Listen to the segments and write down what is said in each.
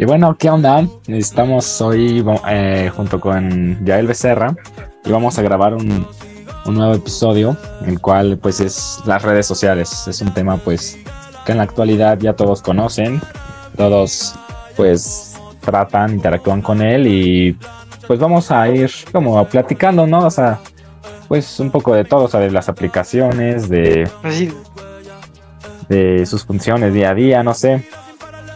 Y bueno, ¿qué onda? Estamos hoy eh, junto con Yael Becerra y vamos a grabar un, un, nuevo episodio, el cual pues es las redes sociales. Es un tema pues que en la actualidad ya todos conocen, todos pues tratan, interactúan con él y pues vamos a ir como platicando, ¿no? O sea, pues un poco de todo, o sea, de las aplicaciones, de, de sus funciones día a día, no sé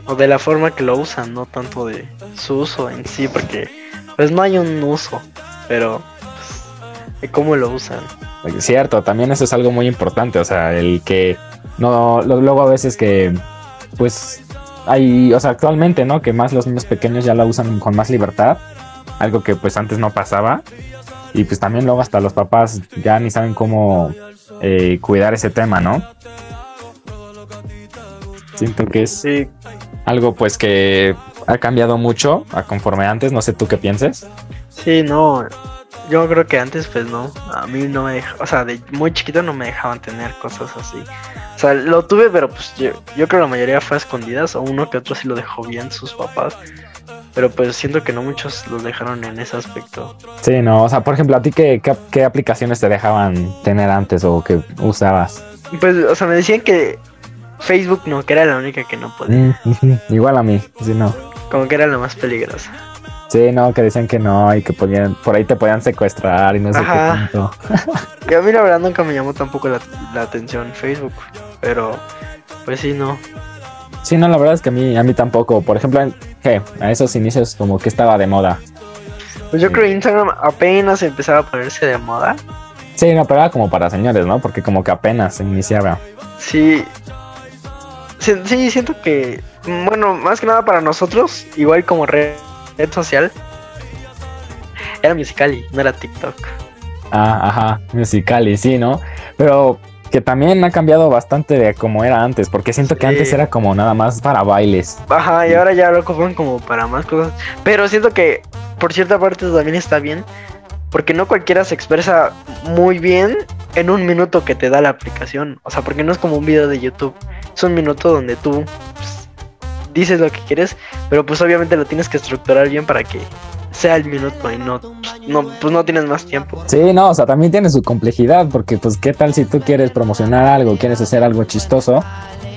o de la forma que lo usan, no tanto de su uso en sí, porque pues no hay un uso, pero pues, de cómo lo usan. Cierto, también eso es algo muy importante, o sea, el que no, luego a veces que pues hay, o sea, actualmente, ¿no? Que más los niños pequeños ya la usan con más libertad, algo que pues antes no pasaba. Y pues también luego hasta los papás ya ni saben cómo eh, cuidar ese tema, ¿no? Siento que es algo pues que ha cambiado mucho a conforme antes, no sé tú qué pienses. Sí, no, yo creo que antes pues no, a mí no me o sea, de muy chiquito no me dejaban tener cosas así. O sea, lo tuve, pero pues yo, yo creo que la mayoría fue a escondidas, o uno que otro sí lo dejó bien sus papás. Pero pues siento que no muchos los dejaron en ese aspecto. Sí, no, o sea, por ejemplo, ¿a ti qué, qué, qué aplicaciones te dejaban tener antes o que usabas? Pues, o sea, me decían que Facebook no, que era la única que no podía. Mm, igual a mí, sí, no. Como que era la más peligrosa. Sí, no, que decían que no y que podían, por ahí te podían secuestrar y no sé qué tanto. y a mí la verdad nunca me llamó tampoco la, atención Facebook, pero pues sí, no. Sí, no, la verdad es que a mí, a mí tampoco. Por ejemplo, ¿qué? a esos inicios como que estaba de moda. Pues yo creo que Instagram apenas empezaba a ponerse de moda. Sí, no, pero era como para señores, ¿no? Porque como que apenas se iniciaba. Sí, sí, siento que, bueno, más que nada para nosotros, igual como red, social, era Musicali, no era TikTok. Ah, ajá, Musicali, sí, ¿no? Pero que también ha cambiado bastante de como era antes, porque siento que antes era como nada más para bailes. Ajá, y ahora ya lo cogen como para más cosas. Pero siento que por cierta parte también está bien, porque no cualquiera se expresa muy bien en un minuto que te da la aplicación. O sea, porque no es como un video de YouTube. Es un minuto donde tú pues, dices lo que quieres, pero pues obviamente lo tienes que estructurar bien para que sea el minuto y no, no, pues no tienes más tiempo. Sí, no, o sea, también tiene su complejidad, porque pues qué tal si tú quieres promocionar algo, quieres hacer algo chistoso,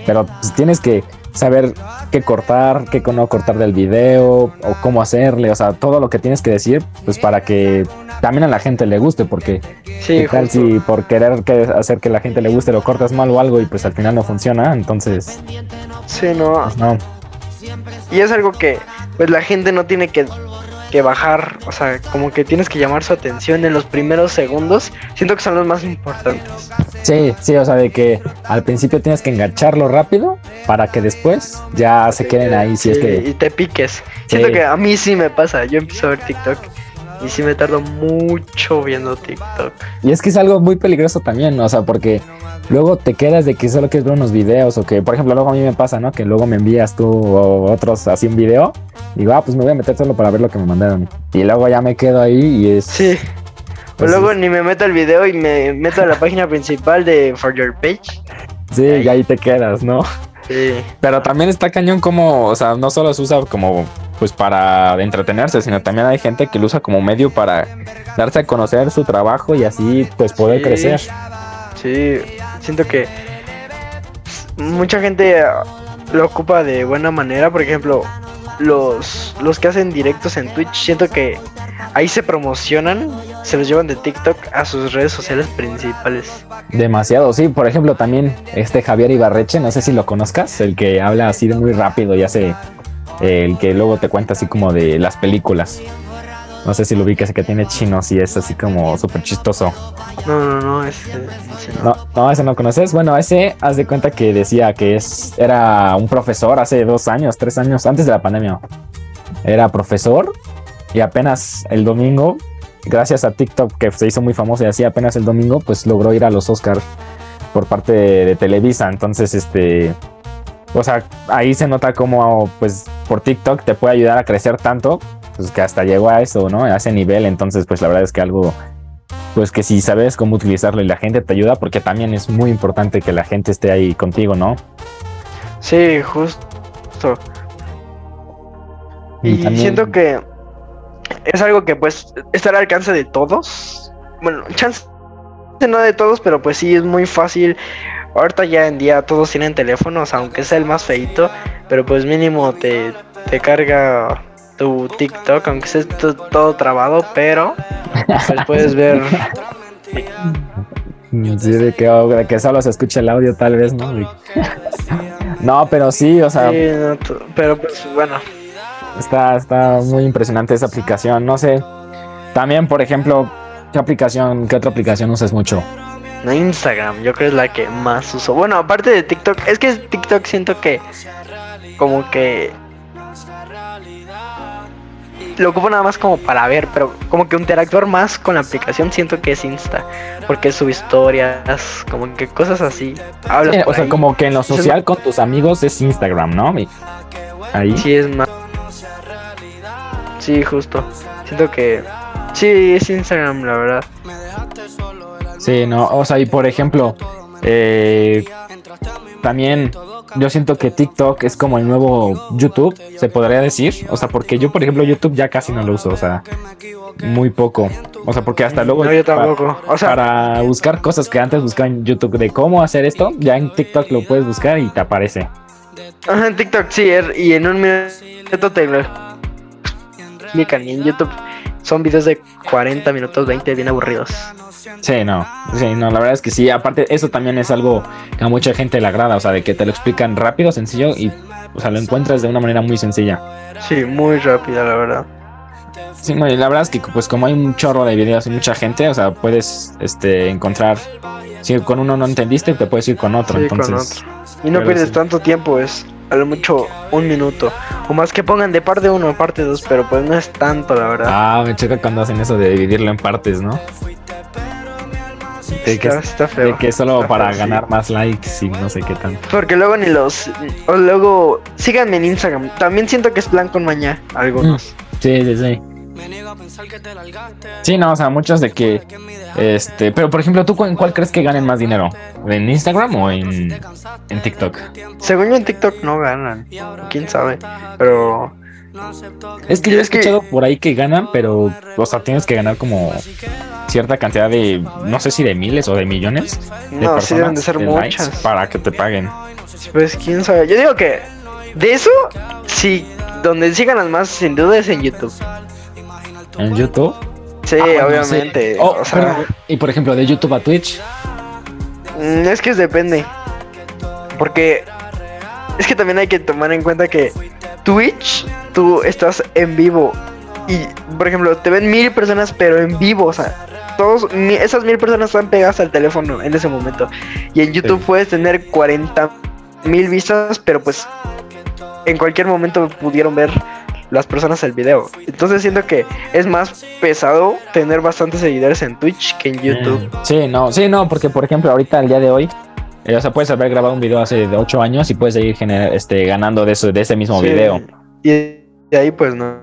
pero pues, tienes que saber qué cortar, qué no cortar del video o cómo hacerle, o sea, todo lo que tienes que decir, pues para que también a la gente le guste, porque sí, tal si por querer hacer que la gente le guste lo cortas mal o algo y pues al final no funciona, entonces... Sí, no. Pues no. Y es algo que pues la gente no tiene que que bajar, o sea, como que tienes que llamar su atención en los primeros segundos, siento que son los más importantes. Sí, sí, o sea, de que al principio tienes que engancharlo rápido para que después ya se queden ahí, si es que... Y te piques. Siento que a mí sí me pasa, yo empiezo a ver TikTok y sí me tardo mucho viendo TikTok. Y es que es algo muy peligroso también, o sea, porque luego te quedas de que solo quieres ver unos videos o que, por ejemplo, luego a mí me pasa, ¿no? Que luego me envías tú o otros así un video y digo, ah, pues me voy a meter solo para ver lo que me mandaron. Y luego ya me quedo ahí y es... Sí. o pues luego ni me meto al video y me meto a la página principal de For Your Page. Sí, y ahí te quedas, ¿no? Sí. Pero también está cañón como, o sea, no solo se usa como pues para entretenerse, sino también hay gente que lo usa como medio para darse a conocer su trabajo y así pues poder crecer. Sí, siento que mucha gente lo ocupa de buena manera, por ejemplo, los, los que hacen directos en Twitch, siento que ahí se promocionan, se los llevan de TikTok a sus redes sociales principales. Demasiado, sí, por ejemplo también este Javier Ibarreche, no sé si lo conozcas, el que habla así de muy rápido y hace el que luego te cuenta así como de las películas. No sé si lo vi que que tiene chinos y es así como súper chistoso. No, no, no, ese, no. no. ese no conoces. Bueno, ese haz de cuenta que decía que es era un profesor hace dos años, tres años, antes de la pandemia. Era profesor y apenas el domingo, gracias a TikTok que se hizo muy famoso y así apenas el domingo, pues logró ir a los Oscars por parte de Televisa. Entonces, este o sea, ahí se nota como, pues, por TikTok te puede ayudar a crecer tanto, pues que hasta llegó a eso, ¿no? A ese nivel. Entonces, pues la verdad es que algo, pues que si sabes cómo utilizarlo y la gente te ayuda, porque también es muy importante que la gente esté ahí contigo, ¿no? Sí, justo. Y, siento que es algo que pues está al alcance de todos. Bueno, chance no de todos, pero pues sí es muy fácil. Ahorita ya en día todos tienen teléfonos, aunque sea el más feito, pero pues mínimo te, te carga tu TikTok, aunque sea todo, trabado, pero pues puedes ver. Sí, de que, que solo se escucha el audio, tal vez, ¿no? no, pero sí, o sea. pero pues bueno. Está, está muy impresionante esa aplicación. No sé. También, por ejemplo, ¿qué aplicación, qué otra aplicación usas mucho? Instagram, yo creo que es la que más uso. Bueno, aparte de TikTok, es que TikTok siento que como que lo ocupo nada más como para ver, pero como que interactuar más con la aplicación siento que es Insta, porque sube historias, como que cosas así. o sea, como que en lo social con tus amigos es Instagram, ¿no? Ahí. Sí, es más. Sí, justo. Siento que sí, es Instagram, la verdad. Sí, no, o sea, y por ejemplo, eh, también yo siento que TikTok es como el nuevo YouTube, se podría decir. O sea, porque yo, por ejemplo, YouTube ya casi no lo uso, o sea, muy poco. O sea, porque hasta luego. yo tampoco. o sea, para buscar cosas que antes buscaba en YouTube de cómo hacer esto, ya en TikTok lo puedes buscar y te aparece. Ajá, en TikTok sí, er, y en un minuto te lo explican. Y en YouTube son videos de 40 minutos, 20, bien aburridos. Sí, no, sí, no, la verdad es que sí, aparte eso también es algo que a mucha gente le agrada, o sea, de que te lo explican rápido, sencillo y, o sea, lo encuentras de una manera muy sencilla. Sí, muy rápida, la verdad. Sí, no, y la verdad es que pues como hay un chorro de videos y mucha gente, o sea, puedes este encontrar si con uno no entendiste, te puedes ir con otro, entonces. Y no pierdes tanto tiempo, es a lo mucho un minuto. O más que pongan de parte uno a parte dos, pero pues no es tanto, la verdad. Ah, me choca cuando hacen eso de dividirlo en partes, ¿no? De que, está, feo. De que solo para ganar más likes y no sé qué tanto. Porque luego ni los. O luego. Síganme en Instagram. También siento que es plan con mañana. Algunos. Mm, sí, sí, sí. Sí, no, o sea, muchos de que. Este. Pero por ejemplo, ¿tú en cuál crees que ganen más dinero? ¿En Instagram o en, en TikTok? Según yo, en TikTok no ganan. Quién sabe. Pero. Es que yo he escuchado por ahí que ganan, pero, o sea, tienes que ganar como cierta cantidad de, no sé si de miles o de millones de no, sí deben de ser muchas. Para que te paguen. Pues quién sabe. Yo digo que de eso, sí, donde sí ganan más, sin duda, es en YouTube. ¿En YouTube? Sí, ah, obviamente. Oh, y por ejemplo, de YouTube a Twitch. Mm, es que depende. Porque es que también hay que tomar en cuenta que Twitch, tú estás en vivo. Y, por ejemplo, te ven mil personas, pero en vivo. O sea, todos, esas mil personas están pegadas al teléfono en ese momento. Y en YouTube puedes tener 40 mil vistas, pero pues en cualquier momento pudieron ver las personas el video. Entonces siento que es más pesado tener bastantes seguidores en Twitch que en YouTube. Mm, sí, no, sí, no, porque por ejemplo ahorita al día de hoy eh, o sea, puedes haber grabado un video hace 8 años y puedes seguir este, ganando de, eso, de ese mismo video. Y de ahí pues no.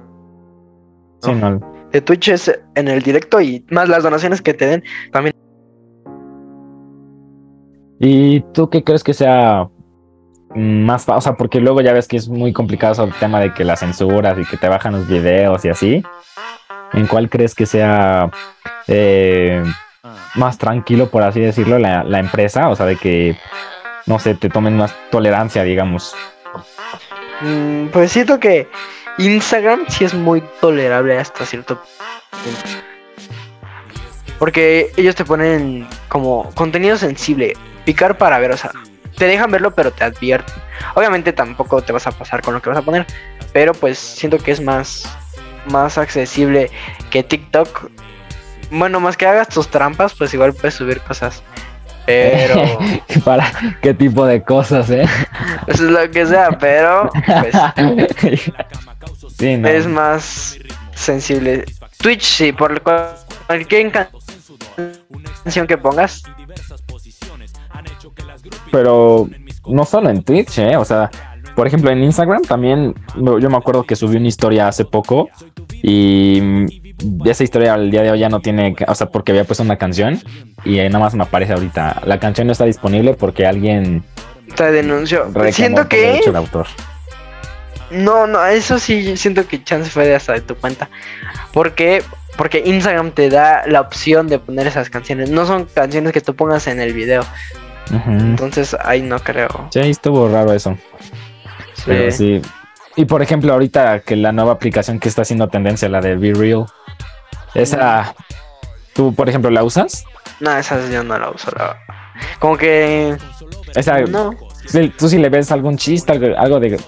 Sí, no. De Twitch es en el directo y más las donaciones que te den también. ¿Y tú qué crees que sea más? O sea, porque luego ya ves que es muy complicado el tema de que las censuras y que te bajan los videos y así. ¿En cuál crees que sea eh, más tranquilo, por así decirlo, la, la empresa, o sea, de que, no sé, te tomen más tolerancia, digamos. Mm, pues siento que Instagram sí es muy tolerable hasta cierto punto. Porque ellos te ponen como contenido sensible, picar para ver, o sea, te dejan verlo pero te advierten. Obviamente tampoco te vas a pasar con lo que vas a poner, pero pues siento que es más más accesible que TikTok bueno, más que hagas tus trampas, pues igual puedes subir cosas. Pero. ¿Para qué tipo de cosas, eh? es lo que sea, pero. Pues, Es más sensible. Twitch, sí, por cualquier canción que pongas. Pero no solo en Twitch, ¿eh? O sea, por ejemplo, en Instagram también, yo me acuerdo que subí una historia hace poco y esa historia al día de hoy ya no tiene, o sea, porque había puesto una canción y nada más me aparece ahorita. La canción no está disponible porque alguien te denunció. Siento que... autor. No, no, eso sí siento que chance fue de hasta de tu cuenta. Porque porque Instagram te da la opción de poner esas canciones. No son canciones que tú pongas en el video. Entonces ahí no creo. Sí, estuvo raro eso. Sí. Y por ejemplo, ahorita que la nueva aplicación que está haciendo tendencia, la de Be Real, esa, ¿tú por ejemplo la usas? No, esa yo no la uso. Como que... Esa, no. Tú si le ves algún chiste, algo, de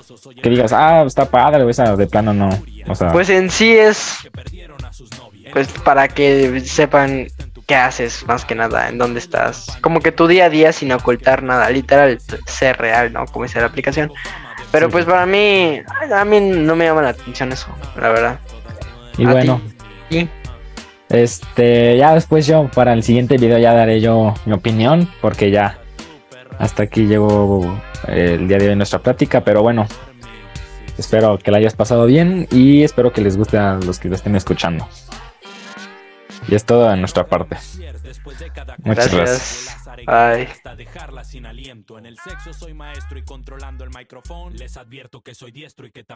que digas, ah, está padre, o esa de plano no. Pues en sí es pues para que sepan qué haces más que nada, en dónde estás. Como que tu día a día sin ocultar nada, literal, ser real, ¿no? Como dice la aplicación. Pero pues para mí, a mí no me llama la atención eso, la verdad. Y bueno. Este, ya después yo para el siguiente video ya daré yo mi opinión, porque ya hasta aquí llegó el día de hoy nuestra plática, pero bueno, espero que la hayas pasado bien y espero que les guste a los que lo estén escuchando. Y es todo de nuestra parte. Muchas gracias. Bye.